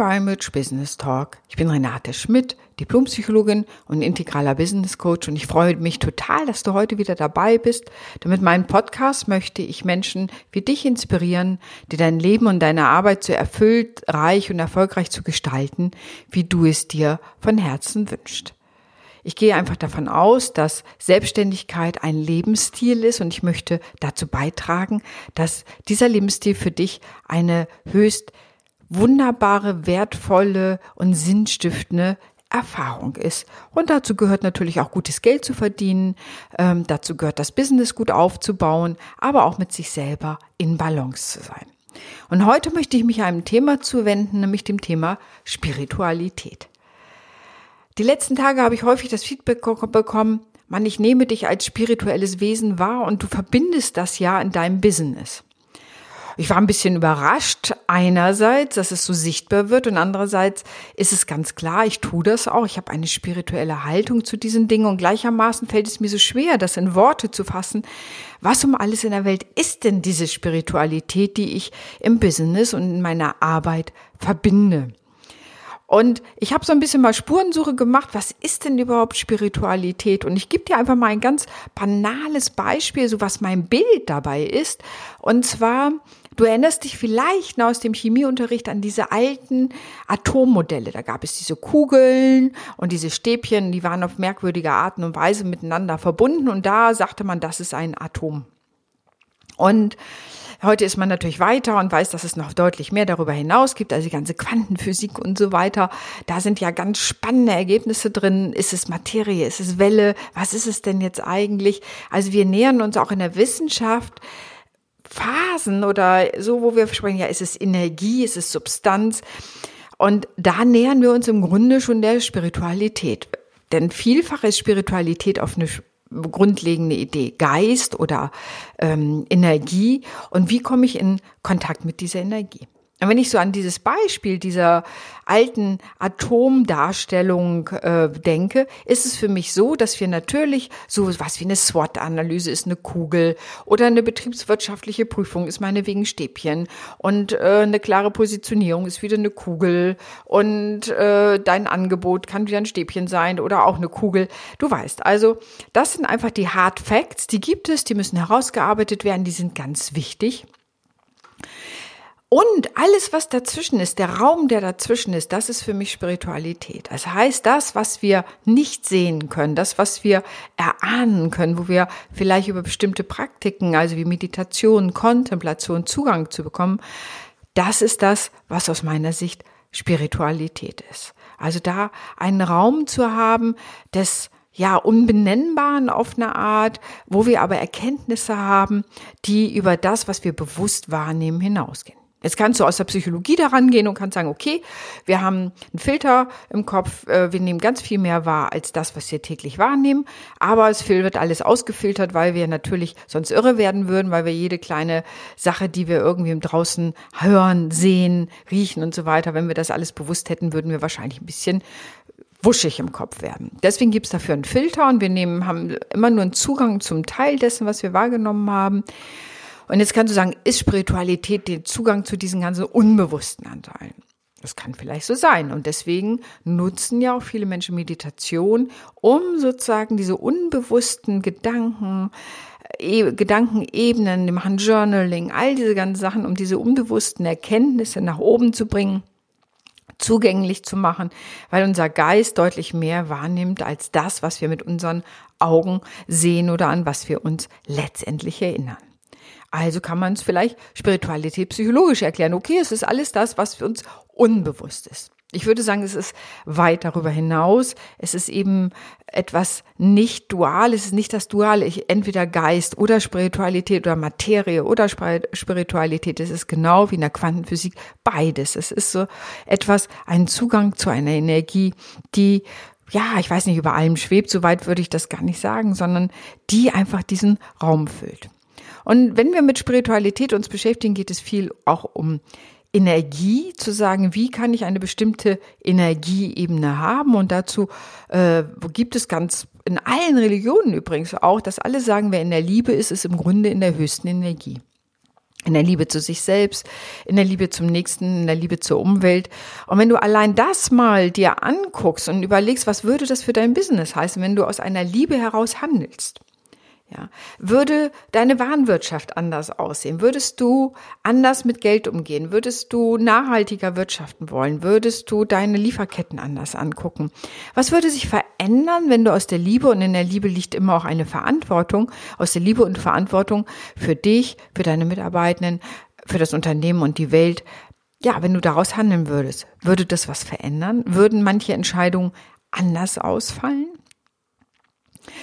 Image Business Talk. Ich bin Renate Schmidt, Diplompsychologin und integraler Business Coach und ich freue mich total, dass du heute wieder dabei bist. Denn mit meinem Podcast möchte ich Menschen wie dich inspirieren, dir dein Leben und deine Arbeit so erfüllt, reich und erfolgreich zu gestalten, wie du es dir von Herzen wünschst. Ich gehe einfach davon aus, dass Selbstständigkeit ein Lebensstil ist und ich möchte dazu beitragen, dass dieser Lebensstil für dich eine höchst wunderbare, wertvolle und sinnstiftende Erfahrung ist. Und dazu gehört natürlich auch gutes Geld zu verdienen, ähm, dazu gehört das Business gut aufzubauen, aber auch mit sich selber in Balance zu sein. Und heute möchte ich mich einem Thema zuwenden, nämlich dem Thema Spiritualität. Die letzten Tage habe ich häufig das Feedback bekommen, Mann, ich nehme dich als spirituelles Wesen wahr und du verbindest das ja in deinem Business. Ich war ein bisschen überrascht, einerseits, dass es so sichtbar wird und andererseits ist es ganz klar, ich tue das auch. Ich habe eine spirituelle Haltung zu diesen Dingen und gleichermaßen fällt es mir so schwer, das in Worte zu fassen. Was um alles in der Welt ist denn diese Spiritualität, die ich im Business und in meiner Arbeit verbinde? Und ich habe so ein bisschen mal Spurensuche gemacht, was ist denn überhaupt Spiritualität? Und ich gebe dir einfach mal ein ganz banales Beispiel, so was mein Bild dabei ist. Und zwar, du erinnerst dich vielleicht noch aus dem Chemieunterricht an diese alten Atommodelle. Da gab es diese Kugeln und diese Stäbchen, die waren auf merkwürdige Arten und Weise miteinander verbunden. Und da sagte man, das ist ein Atom. Und Heute ist man natürlich weiter und weiß, dass es noch deutlich mehr darüber hinaus gibt, also die ganze Quantenphysik und so weiter. Da sind ja ganz spannende Ergebnisse drin. Ist es Materie? Ist es Welle? Was ist es denn jetzt eigentlich? Also wir nähern uns auch in der Wissenschaft Phasen oder so, wo wir sprechen, ja, ist es Energie, ist es Substanz? Und da nähern wir uns im Grunde schon der Spiritualität. Denn vielfach ist Spiritualität auf eine grundlegende Idee Geist oder ähm, Energie und wie komme ich in Kontakt mit dieser Energie. Und wenn ich so an dieses Beispiel dieser alten Atomdarstellung äh, denke, ist es für mich so, dass wir natürlich so was wie eine SWOT-Analyse ist eine Kugel oder eine betriebswirtschaftliche Prüfung ist meinetwegen Stäbchen und äh, eine klare Positionierung ist wieder eine Kugel und äh, dein Angebot kann wieder ein Stäbchen sein oder auch eine Kugel. Du weißt, also das sind einfach die Hard Facts, die gibt es, die müssen herausgearbeitet werden, die sind ganz wichtig. Und alles, was dazwischen ist, der Raum, der dazwischen ist, das ist für mich Spiritualität. Das heißt, das, was wir nicht sehen können, das, was wir erahnen können, wo wir vielleicht über bestimmte Praktiken, also wie Meditation, Kontemplation, Zugang zu bekommen, das ist das, was aus meiner Sicht Spiritualität ist. Also da einen Raum zu haben des ja, unbenennbaren auf eine Art, wo wir aber Erkenntnisse haben, die über das, was wir bewusst wahrnehmen, hinausgehen. Jetzt kannst du aus der Psychologie daran gehen und kannst sagen, okay, wir haben einen Filter im Kopf, äh, wir nehmen ganz viel mehr wahr als das, was wir täglich wahrnehmen, aber es wird alles ausgefiltert, weil wir natürlich sonst irre werden würden, weil wir jede kleine Sache, die wir irgendwie im draußen hören, sehen, riechen und so weiter, wenn wir das alles bewusst hätten, würden wir wahrscheinlich ein bisschen wuschig im Kopf werden. Deswegen gibt's dafür einen Filter und wir nehmen, haben immer nur einen Zugang zum Teil dessen, was wir wahrgenommen haben. Und jetzt kannst du sagen, ist Spiritualität der Zugang zu diesen ganzen unbewussten Anteilen? Das kann vielleicht so sein. Und deswegen nutzen ja auch viele Menschen Meditation, um sozusagen diese unbewussten Gedanken, e Gedankenebenen, die machen Journaling, all diese ganzen Sachen, um diese unbewussten Erkenntnisse nach oben zu bringen, zugänglich zu machen, weil unser Geist deutlich mehr wahrnimmt als das, was wir mit unseren Augen sehen oder an was wir uns letztendlich erinnern. Also kann man es vielleicht Spiritualität psychologisch erklären. Okay, es ist alles das, was für uns unbewusst ist. Ich würde sagen, es ist weit darüber hinaus. Es ist eben etwas nicht dual. Es ist nicht das Duale. Ich, entweder Geist oder Spiritualität oder Materie oder Spiritualität. Es ist genau wie in der Quantenphysik beides. Es ist so etwas, ein Zugang zu einer Energie, die ja, ich weiß nicht, über allem schwebt, so weit würde ich das gar nicht sagen, sondern die einfach diesen Raum füllt. Und wenn wir mit Spiritualität uns beschäftigen, geht es viel auch um Energie, zu sagen, wie kann ich eine bestimmte Energieebene haben. Und dazu äh, gibt es ganz in allen Religionen übrigens auch, dass alle sagen, wer in der Liebe ist, ist im Grunde in der höchsten Energie. in der Liebe zu sich selbst, in der Liebe zum Nächsten, in der Liebe zur Umwelt. Und wenn du allein das mal dir anguckst und überlegst, was würde das für dein Business heißen, wenn du aus einer Liebe heraus handelst? Ja, würde deine Warenwirtschaft anders aussehen? Würdest du anders mit Geld umgehen? Würdest du nachhaltiger wirtschaften wollen? Würdest du deine Lieferketten anders angucken? Was würde sich verändern, wenn du aus der Liebe und in der Liebe liegt immer auch eine Verantwortung, aus der Liebe und Verantwortung für dich, für deine Mitarbeitenden, für das Unternehmen und die Welt ja, wenn du daraus handeln würdest, würde das was verändern? Würden manche Entscheidungen anders ausfallen?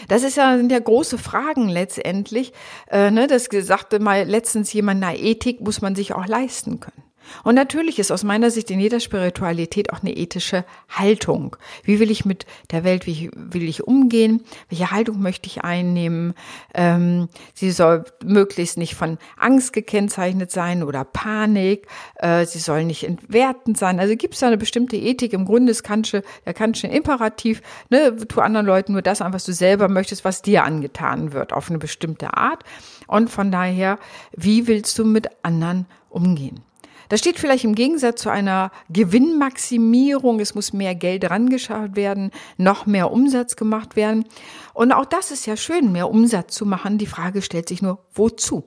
Das ist ja, sind ja große Fragen letztendlich. Äh, ne, das sagte mal letztens jemand, na, Ethik muss man sich auch leisten können. Und natürlich ist aus meiner Sicht in jeder Spiritualität auch eine ethische Haltung. Wie will ich mit der Welt, wie will ich umgehen? Welche Haltung möchte ich einnehmen? Ähm, sie soll möglichst nicht von Angst gekennzeichnet sein oder Panik. Äh, sie soll nicht entwertend sein. Also gibt es da eine bestimmte Ethik? Im Grunde ist Kantsche, der Kantsche Imperativ, ne, tu anderen Leuten nur das an, was du selber möchtest, was dir angetan wird, auf eine bestimmte Art. Und von daher, wie willst du mit anderen umgehen? Das steht vielleicht im Gegensatz zu einer Gewinnmaximierung. Es muss mehr Geld rangeschaut werden, noch mehr Umsatz gemacht werden. Und auch das ist ja schön, mehr Umsatz zu machen. Die Frage stellt sich nur, wozu?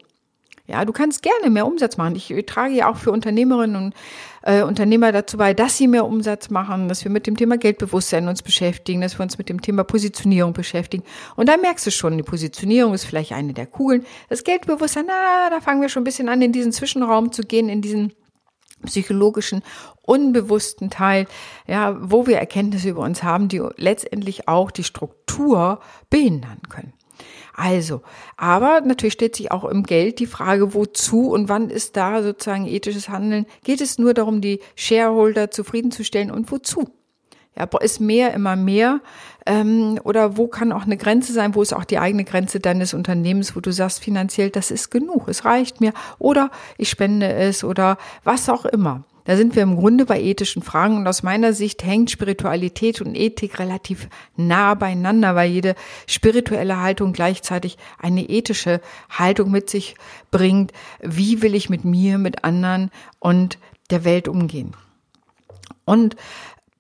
Ja, du kannst gerne mehr Umsatz machen. Ich trage ja auch für Unternehmerinnen und äh, Unternehmer dazu bei, dass sie mehr Umsatz machen, dass wir mit dem Thema Geldbewusstsein uns beschäftigen, dass wir uns mit dem Thema Positionierung beschäftigen. Und da merkst du schon, die Positionierung ist vielleicht eine der Kugeln. Das Geldbewusstsein, na, da fangen wir schon ein bisschen an, in diesen Zwischenraum zu gehen, in diesen psychologischen, unbewussten Teil, ja, wo wir Erkenntnisse über uns haben, die letztendlich auch die Struktur behindern können. Also, aber natürlich stellt sich auch im Geld die Frage, wozu und wann ist da sozusagen ethisches Handeln? Geht es nur darum, die Shareholder zufriedenzustellen und wozu? Ja, ist mehr immer mehr? Ähm, oder wo kann auch eine Grenze sein? Wo ist auch die eigene Grenze deines Unternehmens, wo du sagst finanziell, das ist genug, es reicht mir. Oder ich spende es oder was auch immer. Da sind wir im Grunde bei ethischen Fragen und aus meiner Sicht hängt Spiritualität und Ethik relativ nah beieinander, weil jede spirituelle Haltung gleichzeitig eine ethische Haltung mit sich bringt. Wie will ich mit mir, mit anderen und der Welt umgehen? Und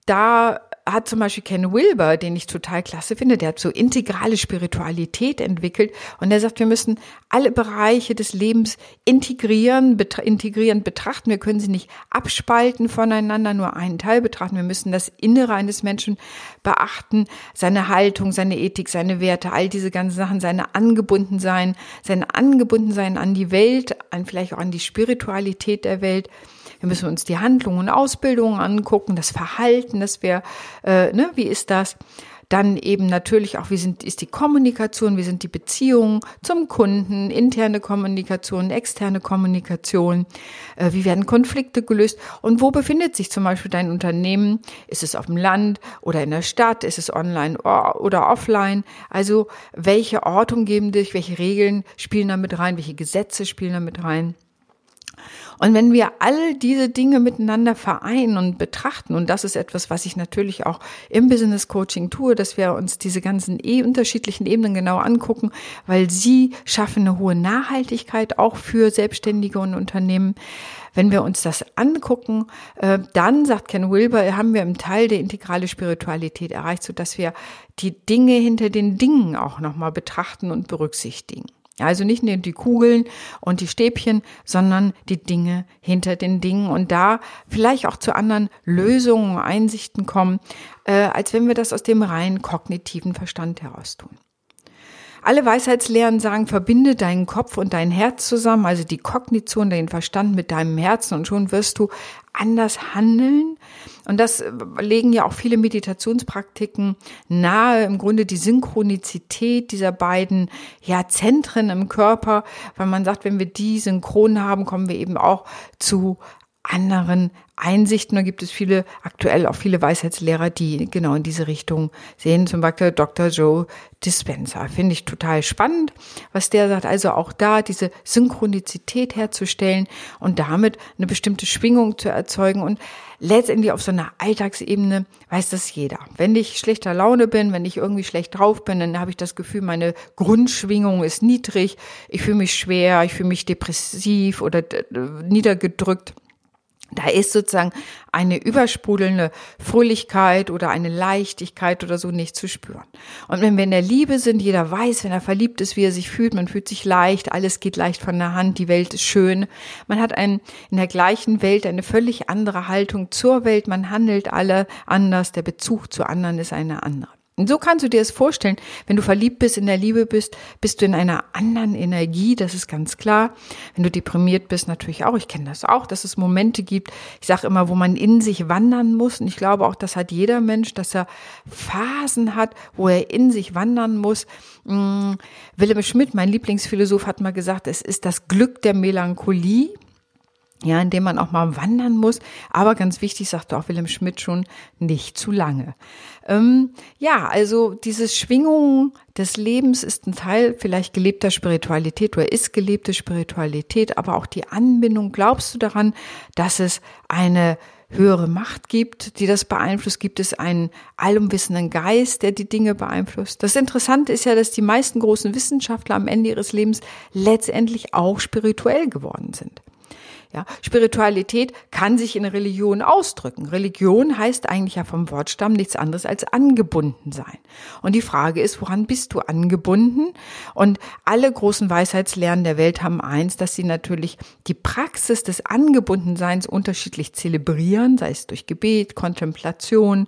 da hat zum Beispiel Ken Wilber, den ich total klasse finde, der hat so integrale Spiritualität entwickelt und der sagt, wir müssen alle Bereiche des Lebens integrieren, betra integrierend betrachten. Wir können sie nicht abspalten voneinander, nur einen Teil betrachten. Wir müssen das Innere eines Menschen beachten, seine Haltung, seine Ethik, seine Werte, all diese ganzen Sachen, seine Angebundensein, sein Angebundensein an die Welt, an vielleicht auch an die Spiritualität der Welt. Wir müssen uns die Handlungen und Ausbildungen angucken, das Verhalten, das wäre, äh, ne, wie ist das? Dann eben natürlich auch, wie sind, ist die Kommunikation, wie sind die Beziehungen zum Kunden, interne Kommunikation, externe Kommunikation, äh, wie werden Konflikte gelöst und wo befindet sich zum Beispiel dein Unternehmen? Ist es auf dem Land oder in der Stadt? Ist es online oder offline? Also welche Ortung geben dich, welche Regeln spielen da mit rein, welche Gesetze spielen da mit rein? Und wenn wir all diese Dinge miteinander vereinen und betrachten, und das ist etwas, was ich natürlich auch im Business Coaching tue, dass wir uns diese ganzen eh unterschiedlichen Ebenen genau angucken, weil sie schaffen eine hohe Nachhaltigkeit auch für Selbstständige und Unternehmen. Wenn wir uns das angucken, äh, dann, sagt Ken Wilber, haben wir im Teil der integrale Spiritualität erreicht, so dass wir die Dinge hinter den Dingen auch nochmal betrachten und berücksichtigen. Also nicht nur die Kugeln und die Stäbchen, sondern die Dinge hinter den Dingen und da vielleicht auch zu anderen Lösungen, Einsichten kommen, äh, als wenn wir das aus dem rein kognitiven Verstand heraus tun. Alle Weisheitslehren sagen, verbinde deinen Kopf und dein Herz zusammen, also die Kognition, den Verstand mit deinem Herzen und schon wirst du anders handeln. Und das äh, legen ja auch viele Meditationspraktiken nahe, im Grunde die Synchronizität dieser beiden ja, Zentren im Körper, weil man sagt, wenn wir die synchron haben, kommen wir eben auch zu anderen Einsichten. Da gibt es viele, aktuell auch viele Weisheitslehrer, die genau in diese Richtung sehen. Zum Beispiel Dr. Joe Dispenza. Finde ich total spannend, was der sagt. Also auch da diese Synchronizität herzustellen und damit eine bestimmte Schwingung zu erzeugen und letztendlich auf so einer Alltagsebene weiß das jeder. Wenn ich schlechter Laune bin, wenn ich irgendwie schlecht drauf bin, dann habe ich das Gefühl, meine Grundschwingung ist niedrig, ich fühle mich schwer, ich fühle mich depressiv oder niedergedrückt. Da ist sozusagen eine übersprudelnde Fröhlichkeit oder eine Leichtigkeit oder so nicht zu spüren. Und wenn wir in der Liebe sind, jeder weiß, wenn er verliebt ist, wie er sich fühlt, man fühlt sich leicht, alles geht leicht von der Hand, die Welt ist schön. Man hat ein, in der gleichen Welt eine völlig andere Haltung zur Welt, man handelt alle anders, der Bezug zu anderen ist eine andere. Und so kannst du dir es vorstellen, wenn du verliebt bist, in der Liebe bist, bist du in einer anderen Energie, das ist ganz klar. Wenn du deprimiert bist, natürlich auch. Ich kenne das auch, dass es Momente gibt, ich sage immer, wo man in sich wandern muss. Und ich glaube auch, das hat jeder Mensch, dass er Phasen hat, wo er in sich wandern muss. Hm, Willem Schmidt, mein Lieblingsphilosoph, hat mal gesagt, es ist das Glück der Melancholie ja, in dem man auch mal wandern muss. Aber ganz wichtig, sagte auch Willem Schmidt schon, nicht zu lange. Ähm, ja, also diese Schwingung des Lebens ist ein Teil vielleicht gelebter Spiritualität oder ist gelebte Spiritualität, aber auch die Anbindung. Glaubst du daran, dass es eine höhere Macht gibt, die das beeinflusst? Gibt es einen allumwissenden Geist, der die Dinge beeinflusst? Das Interessante ist ja, dass die meisten großen Wissenschaftler am Ende ihres Lebens letztendlich auch spirituell geworden sind. Ja, Spiritualität kann sich in Religion ausdrücken. Religion heißt eigentlich ja vom Wortstamm nichts anderes als angebunden sein. Und die Frage ist, woran bist du angebunden? Und alle großen Weisheitslernen der Welt haben eins, dass sie natürlich die Praxis des Angebundenseins unterschiedlich zelebrieren, sei es durch Gebet, Kontemplation,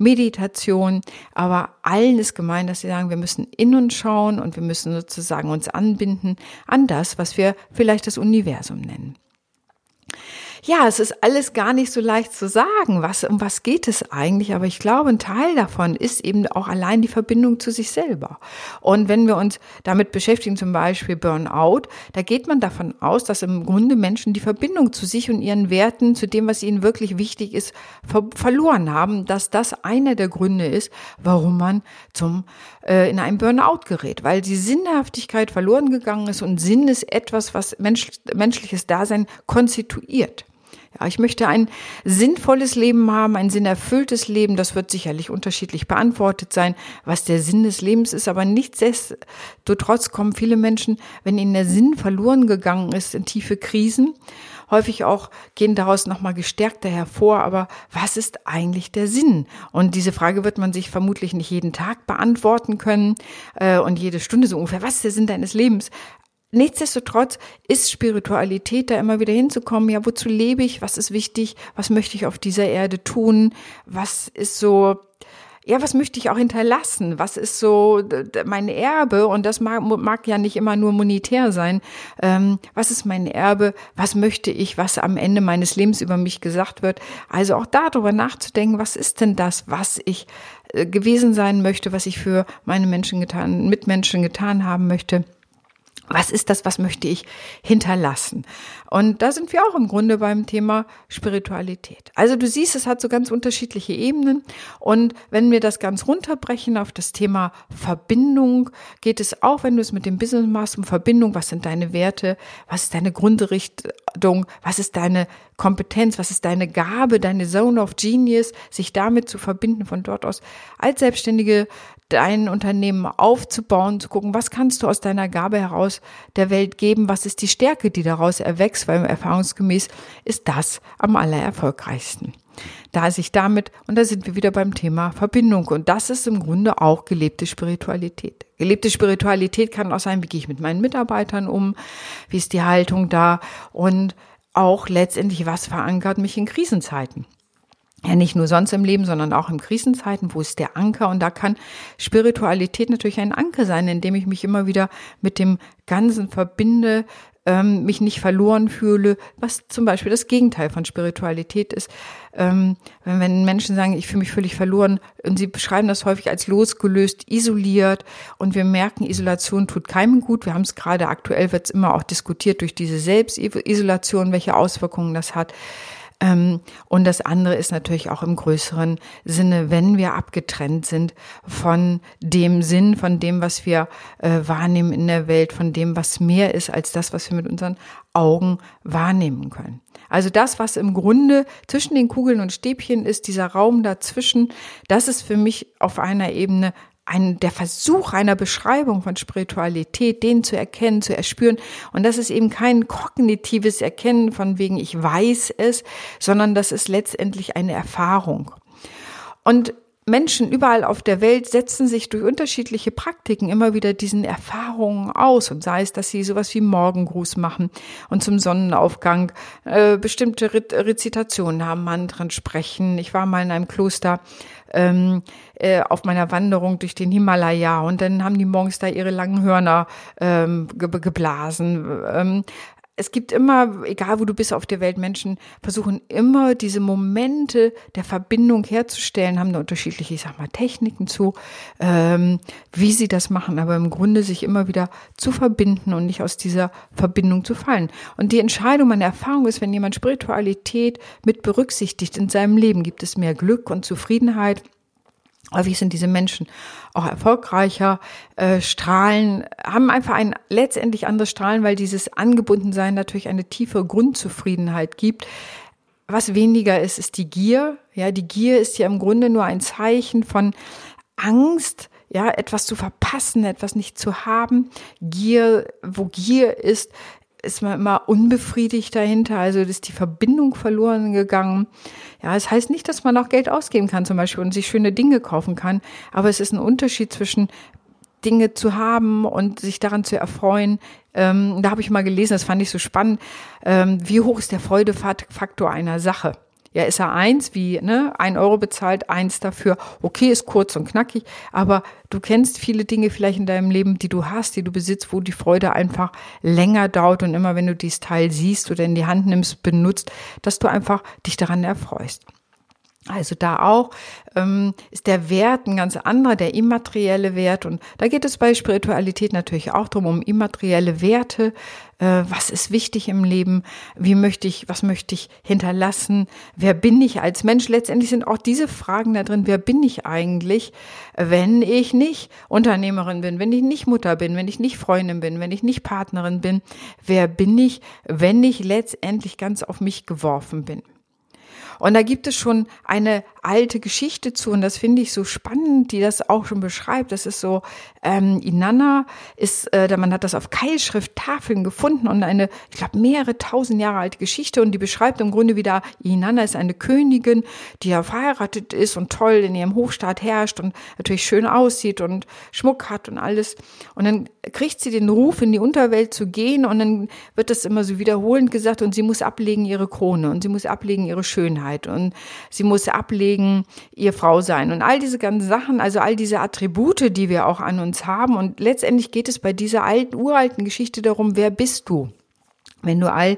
Meditation. Aber allen ist gemein, dass sie sagen, wir müssen in uns schauen und wir müssen sozusagen uns anbinden an das, was wir vielleicht das Universum nennen ja, es ist alles gar nicht so leicht zu sagen, was, um was geht es eigentlich, aber ich glaube, ein Teil davon ist eben auch allein die Verbindung zu sich selber. Und wenn wir uns damit beschäftigen, zum Beispiel Burnout, da geht man davon aus, dass im Grunde Menschen die Verbindung zu sich und ihren Werten, zu dem, was ihnen wirklich wichtig ist, ver verloren haben, dass das einer der Gründe ist, warum man zum, äh, in einem Burnout gerät, weil die Sinnhaftigkeit verloren gegangen ist und Sinn ist etwas, was Mensch, menschliches Dasein konstituiert. Ja, ich möchte ein sinnvolles Leben haben, ein sinnerfülltes Leben. Das wird sicherlich unterschiedlich beantwortet sein, was der Sinn des Lebens ist. Aber nichtsdestotrotz kommen viele Menschen, wenn ihnen der Sinn verloren gegangen ist, in tiefe Krisen. Häufig auch gehen daraus nochmal gestärkter hervor. Aber was ist eigentlich der Sinn? Und diese Frage wird man sich vermutlich nicht jeden Tag beantworten können äh, und jede Stunde so ungefähr. Was ist der Sinn deines Lebens? Nichtsdestotrotz ist Spiritualität da immer wieder hinzukommen. Ja, wozu lebe ich? Was ist wichtig? Was möchte ich auf dieser Erde tun? Was ist so, ja, was möchte ich auch hinterlassen? Was ist so mein Erbe? Und das mag, mag ja nicht immer nur monetär sein. Ähm, was ist mein Erbe? Was möchte ich, was am Ende meines Lebens über mich gesagt wird? Also auch darüber nachzudenken, was ist denn das, was ich äh, gewesen sein möchte, was ich für meine Menschen getan, Mitmenschen getan haben möchte? Was ist das, was möchte ich hinterlassen? Und da sind wir auch im Grunde beim Thema Spiritualität. Also du siehst, es hat so ganz unterschiedliche Ebenen. Und wenn wir das ganz runterbrechen auf das Thema Verbindung, geht es auch, wenn du es mit dem Business machst, um Verbindung. Was sind deine Werte? Was ist deine Grundrichtung? Was ist deine Kompetenz? Was ist deine Gabe, deine Zone of Genius? Sich damit zu verbinden, von dort aus als Selbstständige dein Unternehmen aufzubauen, zu gucken, was kannst du aus deiner Gabe heraus der Welt geben, was ist die Stärke, die daraus erwächst, weil erfahrungsgemäß ist das am allererfolgreichsten. Da sich damit, und da sind wir wieder beim Thema Verbindung, und das ist im Grunde auch gelebte Spiritualität. Gelebte Spiritualität kann auch sein, wie gehe ich mit meinen Mitarbeitern um, wie ist die Haltung da? Und auch letztendlich, was verankert mich in Krisenzeiten ja nicht nur sonst im Leben, sondern auch in Krisenzeiten, wo ist der Anker? Und da kann Spiritualität natürlich ein Anker sein, indem ich mich immer wieder mit dem Ganzen verbinde, ähm, mich nicht verloren fühle, was zum Beispiel das Gegenteil von Spiritualität ist. Ähm, wenn, wenn Menschen sagen, ich fühle mich völlig verloren, und sie beschreiben das häufig als losgelöst, isoliert und wir merken, Isolation tut keinem gut. Wir haben es gerade aktuell, wird es immer auch diskutiert durch diese Selbstisolation, welche Auswirkungen das hat. Ähm, und das andere ist natürlich auch im größeren Sinne, wenn wir abgetrennt sind von dem Sinn, von dem, was wir äh, wahrnehmen in der Welt, von dem, was mehr ist als das, was wir mit unseren Augen wahrnehmen können. Also das, was im Grunde zwischen den Kugeln und Stäbchen ist, dieser Raum dazwischen, das ist für mich auf einer Ebene ein, der Versuch einer Beschreibung von Spiritualität, den zu erkennen, zu erspüren. Und das ist eben kein kognitives Erkennen von wegen ich weiß es, sondern das ist letztendlich eine Erfahrung. Und Menschen überall auf der Welt setzen sich durch unterschiedliche Praktiken immer wieder diesen Erfahrungen aus und sei es, dass sie sowas wie Morgengruß machen und zum Sonnenaufgang äh, bestimmte Re Rezitationen haben, Mantren sprechen. Ich war mal in einem Kloster ähm, äh, auf meiner Wanderung durch den Himalaya und dann haben die morgens da ihre langen Hörner ähm, ge geblasen. Ähm, es gibt immer, egal wo du bist auf der Welt, Menschen versuchen immer diese Momente der Verbindung herzustellen, haben da unterschiedliche, ich sag mal, Techniken zu, ähm, wie sie das machen, aber im Grunde sich immer wieder zu verbinden und nicht aus dieser Verbindung zu fallen. Und die Entscheidung, meine Erfahrung ist, wenn jemand Spiritualität mit berücksichtigt in seinem Leben, gibt es mehr Glück und Zufriedenheit Häufig sind diese Menschen auch erfolgreicher, äh, strahlen, haben einfach ein letztendlich anderes Strahlen, weil dieses Angebundensein natürlich eine tiefe Grundzufriedenheit gibt. Was weniger ist, ist die Gier. Ja, die Gier ist ja im Grunde nur ein Zeichen von Angst, ja, etwas zu verpassen, etwas nicht zu haben. Gier, wo Gier ist, ist man immer unbefriedigt dahinter, also ist die Verbindung verloren gegangen. Ja, es das heißt nicht, dass man auch Geld ausgeben kann zum Beispiel und sich schöne Dinge kaufen kann, aber es ist ein Unterschied zwischen Dinge zu haben und sich daran zu erfreuen. Ähm, da habe ich mal gelesen, das fand ich so spannend. Ähm, wie hoch ist der Freudefaktor einer Sache? Ja, ist er eins, wie, ne, ein Euro bezahlt, eins dafür. Okay, ist kurz und knackig, aber du kennst viele Dinge vielleicht in deinem Leben, die du hast, die du besitzt, wo die Freude einfach länger dauert und immer wenn du dieses Teil siehst oder in die Hand nimmst, benutzt, dass du einfach dich daran erfreust. Also da auch ähm, ist der Wert ein ganz anderer, der immaterielle Wert. Und da geht es bei Spiritualität natürlich auch drum, um immaterielle Werte. Äh, was ist wichtig im Leben? Wie möchte ich, was möchte ich hinterlassen? Wer bin ich als Mensch? Letztendlich sind auch diese Fragen da drin. Wer bin ich eigentlich, wenn ich nicht Unternehmerin bin, wenn ich nicht Mutter bin, wenn ich nicht Freundin bin, wenn ich nicht Partnerin bin? Wer bin ich, wenn ich letztendlich ganz auf mich geworfen bin? Und da gibt es schon eine alte Geschichte zu und das finde ich so spannend, die das auch schon beschreibt. Das ist so, ähm, Inanna ist, äh, man hat das auf Keilschrifttafeln gefunden und eine, ich glaube, mehrere tausend Jahre alte Geschichte und die beschreibt im Grunde wieder, Inanna ist eine Königin, die ja verheiratet ist und toll in ihrem Hofstaat herrscht und natürlich schön aussieht und Schmuck hat und alles. Und dann kriegt sie den Ruf, in die Unterwelt zu gehen und dann wird das immer so wiederholend gesagt und sie muss ablegen ihre Krone und sie muss ablegen ihre Schönheit. Schönheit und sie muss ablegen, ihr Frau sein und all diese ganzen Sachen, also all diese Attribute, die wir auch an uns haben. Und letztendlich geht es bei dieser alten, uralten Geschichte darum, wer bist du? Wenn du all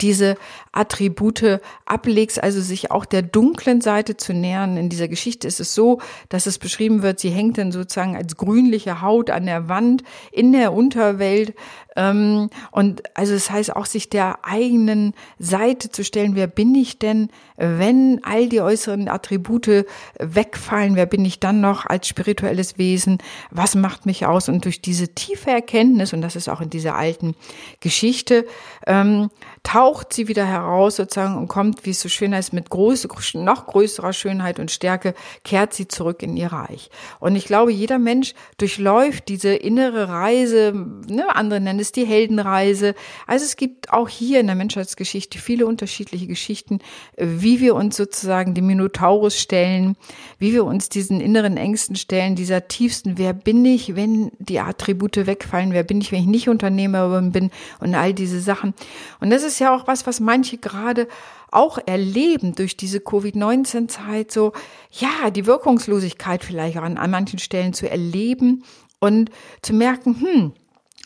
diese Attribute ablegst, also sich auch der dunklen Seite zu nähern. In dieser Geschichte ist es so, dass es beschrieben wird, sie hängt dann sozusagen als grünliche Haut an der Wand in der Unterwelt ähm, und also es das heißt auch, sich der eigenen Seite zu stellen, wer bin ich denn, wenn all die äußeren Attribute wegfallen, wer bin ich dann noch als spirituelles Wesen, was macht mich aus? Und durch diese tiefe Erkenntnis, und das ist auch in dieser alten Geschichte, ähm, taucht sie wieder heraus sozusagen und kommt, wie es so schön heißt, mit groß, noch größerer Schönheit und Stärke, kehrt sie zurück in ihr Reich. Und ich glaube, jeder Mensch durchläuft diese innere Reise, ne, andere nennen es die Heldenreise. Also es gibt auch hier in der Menschheitsgeschichte viele unterschiedliche Geschichten, wie wir uns sozusagen dem Minotaurus stellen, wie wir uns diesen inneren Ängsten stellen, dieser tiefsten, wer bin ich, wenn die Attribute wegfallen, wer bin ich, wenn ich nicht Unternehmerin bin und all diese Sachen. Und das ist ja auch was, was manche gerade auch erleben durch diese Covid-19-Zeit, so, ja, die Wirkungslosigkeit vielleicht an, an manchen Stellen zu erleben und zu merken, hm,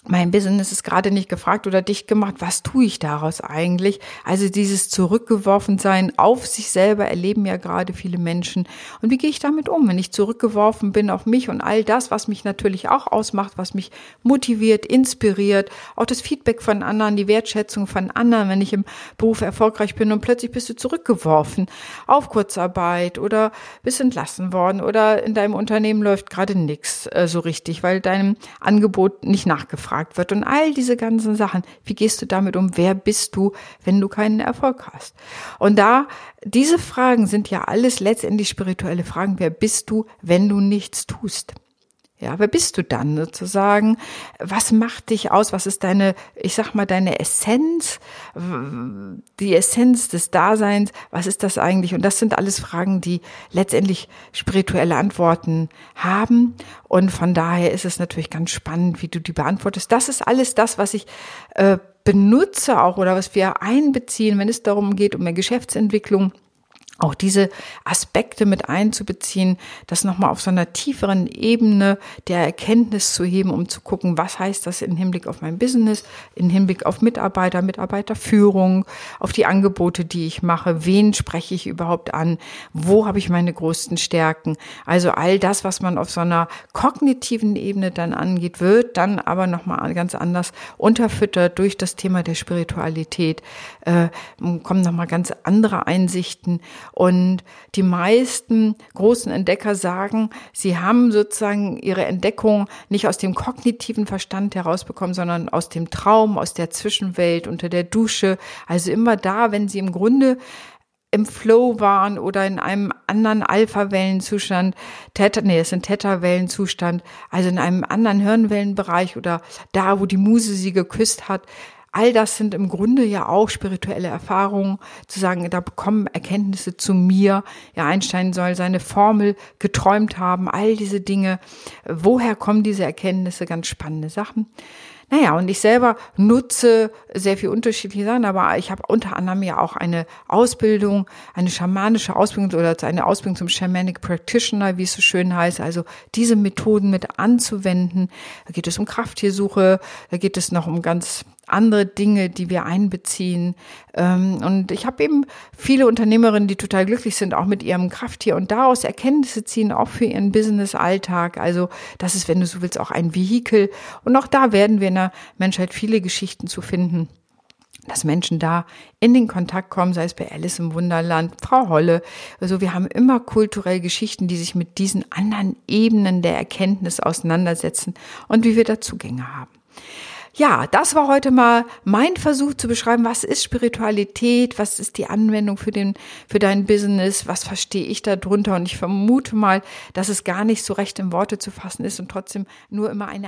mein Business ist gerade nicht gefragt oder dicht gemacht, was tue ich daraus eigentlich? Also dieses zurückgeworfen sein auf sich selber erleben ja gerade viele Menschen. Und wie gehe ich damit um, wenn ich zurückgeworfen bin auf mich und all das, was mich natürlich auch ausmacht, was mich motiviert, inspiriert, auch das Feedback von anderen, die Wertschätzung von anderen, wenn ich im Beruf erfolgreich bin und plötzlich bist du zurückgeworfen auf Kurzarbeit oder bist entlassen worden oder in deinem Unternehmen läuft gerade nichts äh, so richtig, weil deinem Angebot nicht nachgefragt gefragt wird und all diese ganzen Sachen. Wie gehst du damit um? Wer bist du, wenn du keinen Erfolg hast? Und da, diese Fragen sind ja alles letztendlich spirituelle Fragen. Wer bist du, wenn du nichts tust? Ja, wer bist du dann sozusagen? Was macht dich aus? Was ist deine, ich sag mal, deine Essenz? Die Essenz des Daseins? Was ist das eigentlich? Und das sind alles Fragen, die letztendlich spirituelle Antworten haben. Und von daher ist es natürlich ganz spannend, wie du die beantwortest. Das ist alles das, was ich äh, benutze auch oder was wir einbeziehen, wenn es darum geht, um eine Geschäftsentwicklung auch diese Aspekte mit einzubeziehen, das nochmal auf so einer tieferen Ebene der Erkenntnis zu heben, um zu gucken, was heißt das im Hinblick auf mein Business, im Hinblick auf Mitarbeiter, Mitarbeiterführung, auf die Angebote, die ich mache, wen spreche ich überhaupt an, wo habe ich meine größten Stärken. Also all das, was man auf so einer kognitiven Ebene dann angeht, wird dann aber nochmal ganz anders unterfüttert durch das Thema der Spiritualität, äh, kommen nochmal ganz andere Einsichten und die meisten großen Entdecker sagen, sie haben sozusagen ihre Entdeckung nicht aus dem kognitiven Verstand herausbekommen, sondern aus dem Traum, aus der Zwischenwelt, unter der Dusche. Also immer da, wenn sie im Grunde im Flow waren oder in einem anderen Alpha-Wellenzustand, Theta, nee, es sind Theta-Wellenzustand, also in einem anderen Hirnwellenbereich oder da, wo die Muse sie geküsst hat, All das sind im Grunde ja auch spirituelle Erfahrungen, zu sagen, da bekommen Erkenntnisse zu mir. Ja, Einstein soll seine Formel geträumt haben, all diese Dinge. Woher kommen diese Erkenntnisse? Ganz spannende Sachen. Naja, und ich selber nutze sehr viel unterschiedliche Sachen, aber ich habe unter anderem ja auch eine Ausbildung, eine schamanische Ausbildung oder eine Ausbildung zum Shamanic Practitioner, wie es so schön heißt. Also diese Methoden mit anzuwenden. Da geht es um Krafttiersuche, da geht es noch um ganz andere Dinge, die wir einbeziehen. Ähm, und ich habe eben viele Unternehmerinnen, die total glücklich sind, auch mit ihrem Krafttier und daraus Erkenntnisse ziehen, auch für ihren Business-Alltag. Also das ist, wenn du so willst, auch ein Vehikel. Und auch da werden wir in der Menschheit viele Geschichten zu finden dass Menschen da in den Kontakt kommen, sei es bei Alice im Wunderland, Frau Holle. Also wir haben immer kulturell Geschichten, die sich mit diesen anderen Ebenen der Erkenntnis auseinandersetzen und wie wir da Zugänge haben. Ja, das war heute mal mein Versuch zu beschreiben, was ist Spiritualität, was ist die Anwendung für den, für dein Business, was verstehe ich da drunter und ich vermute mal, dass es gar nicht so recht in Worte zu fassen ist und trotzdem nur immer eine.